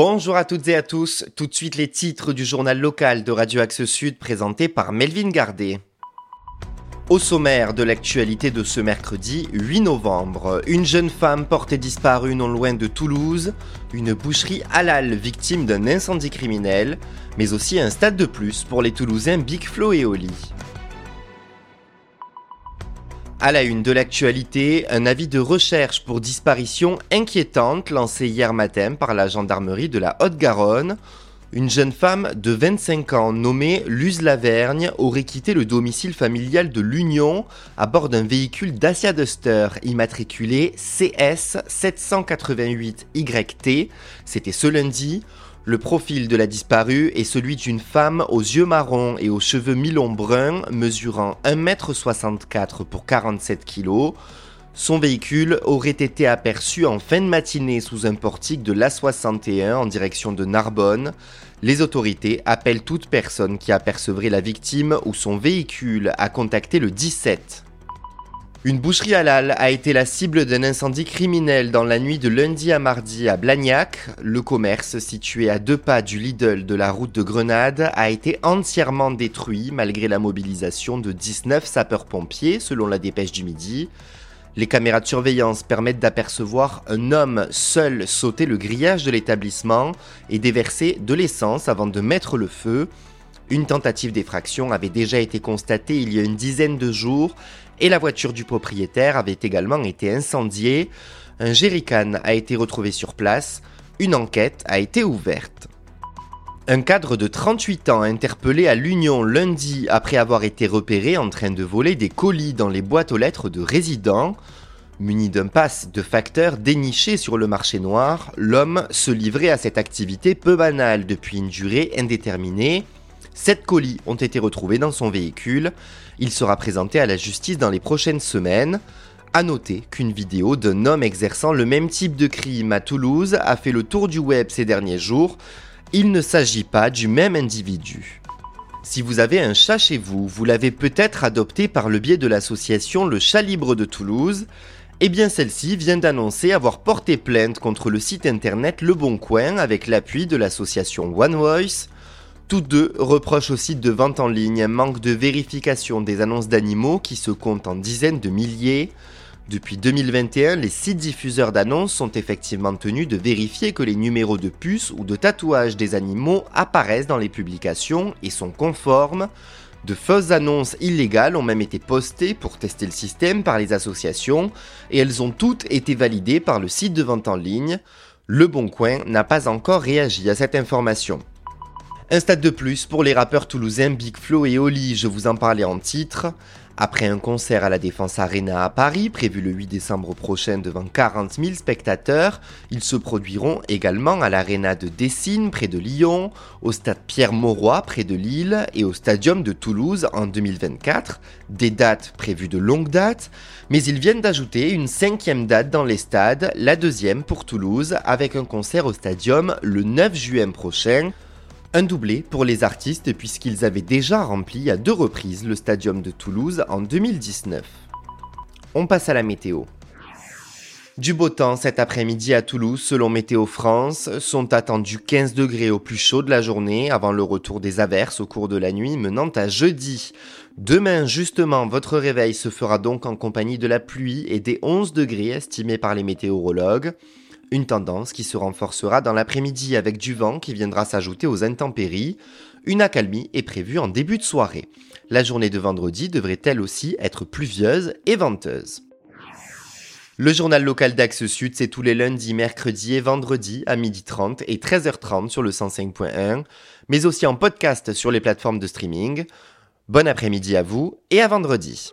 Bonjour à toutes et à tous. Tout de suite les titres du journal local de Radio Axe Sud présenté par Melvin Gardet. Au sommaire de l'actualité de ce mercredi 8 novembre, une jeune femme portée disparue non loin de Toulouse, une boucherie halal victime d'un incendie criminel, mais aussi un stade de plus pour les Toulousains Big Flo et Oli. À la une de l'actualité, un avis de recherche pour disparition inquiétante lancé hier matin par la gendarmerie de la Haute-Garonne. Une jeune femme de 25 ans nommée Luz Lavergne aurait quitté le domicile familial de l'Union à bord d'un véhicule Dacia Duster immatriculé CS 788YT. C'était ce lundi. Le profil de la disparue est celui d'une femme aux yeux marrons et aux cheveux mi-longs bruns, mesurant 1m64 pour 47 kg. Son véhicule aurait été aperçu en fin de matinée sous un portique de l'A61 en direction de Narbonne. Les autorités appellent toute personne qui apercevrait la victime ou son véhicule à contacter le 17. Une boucherie halal a été la cible d'un incendie criminel dans la nuit de lundi à mardi à Blagnac. Le commerce, situé à deux pas du Lidl de la route de Grenade, a été entièrement détruit malgré la mobilisation de 19 sapeurs-pompiers, selon la dépêche du midi. Les caméras de surveillance permettent d'apercevoir un homme seul sauter le grillage de l'établissement et déverser de l'essence avant de mettre le feu. Une tentative d'effraction avait déjà été constatée il y a une dizaine de jours et la voiture du propriétaire avait également été incendiée. Un jerrycan a été retrouvé sur place. Une enquête a été ouverte. Un cadre de 38 ans interpellé à l'Union lundi après avoir été repéré en train de voler des colis dans les boîtes aux lettres de résidents. Muni d'un pass de facteurs déniché sur le marché noir, l'homme se livrait à cette activité peu banale depuis une durée indéterminée. Sept colis ont été retrouvés dans son véhicule. Il sera présenté à la justice dans les prochaines semaines. A noter qu'une vidéo d'un homme exerçant le même type de crime à Toulouse a fait le tour du web ces derniers jours. Il ne s'agit pas du même individu. Si vous avez un chat chez vous, vous l'avez peut-être adopté par le biais de l'association Le Chat Libre de Toulouse. Eh bien celle-ci vient d'annoncer avoir porté plainte contre le site internet Le Bon Coin avec l'appui de l'association One Voice. Tous deux reprochent au site de vente en ligne un manque de vérification des annonces d'animaux qui se comptent en dizaines de milliers. Depuis 2021, les sites diffuseurs d'annonces sont effectivement tenus de vérifier que les numéros de puces ou de tatouages des animaux apparaissent dans les publications et sont conformes. De fausses annonces illégales ont même été postées pour tester le système par les associations et elles ont toutes été validées par le site de vente en ligne. Le Bon Coin n'a pas encore réagi à cette information. Un stade de plus pour les rappeurs toulousains Big Flo et Oli, je vous en parlais en titre. Après un concert à la Défense Arena à Paris, prévu le 8 décembre prochain devant 40 000 spectateurs, ils se produiront également à l'Arena de Dessines près de Lyon, au stade Pierre-Mauroy près de Lille et au Stadium de Toulouse en 2024. Des dates prévues de longue date, mais ils viennent d'ajouter une cinquième date dans les stades, la deuxième pour Toulouse, avec un concert au Stadium le 9 juin prochain. Un doublé pour les artistes puisqu'ils avaient déjà rempli à deux reprises le stadium de Toulouse en 2019. On passe à la météo. Du beau temps cet après-midi à Toulouse, selon Météo France, sont attendus 15 degrés au plus chaud de la journée avant le retour des averses au cours de la nuit menant à jeudi. Demain, justement, votre réveil se fera donc en compagnie de la pluie et des 11 degrés estimés par les météorologues. Une tendance qui se renforcera dans l'après-midi avec du vent qui viendra s'ajouter aux intempéries. Une accalmie est prévue en début de soirée. La journée de vendredi devrait elle aussi être pluvieuse et venteuse. Le journal local d'Axe Sud, c'est tous les lundis, mercredis et vendredis à 12h30 et 13h30 sur le 105.1, mais aussi en podcast sur les plateformes de streaming. Bon après-midi à vous et à vendredi.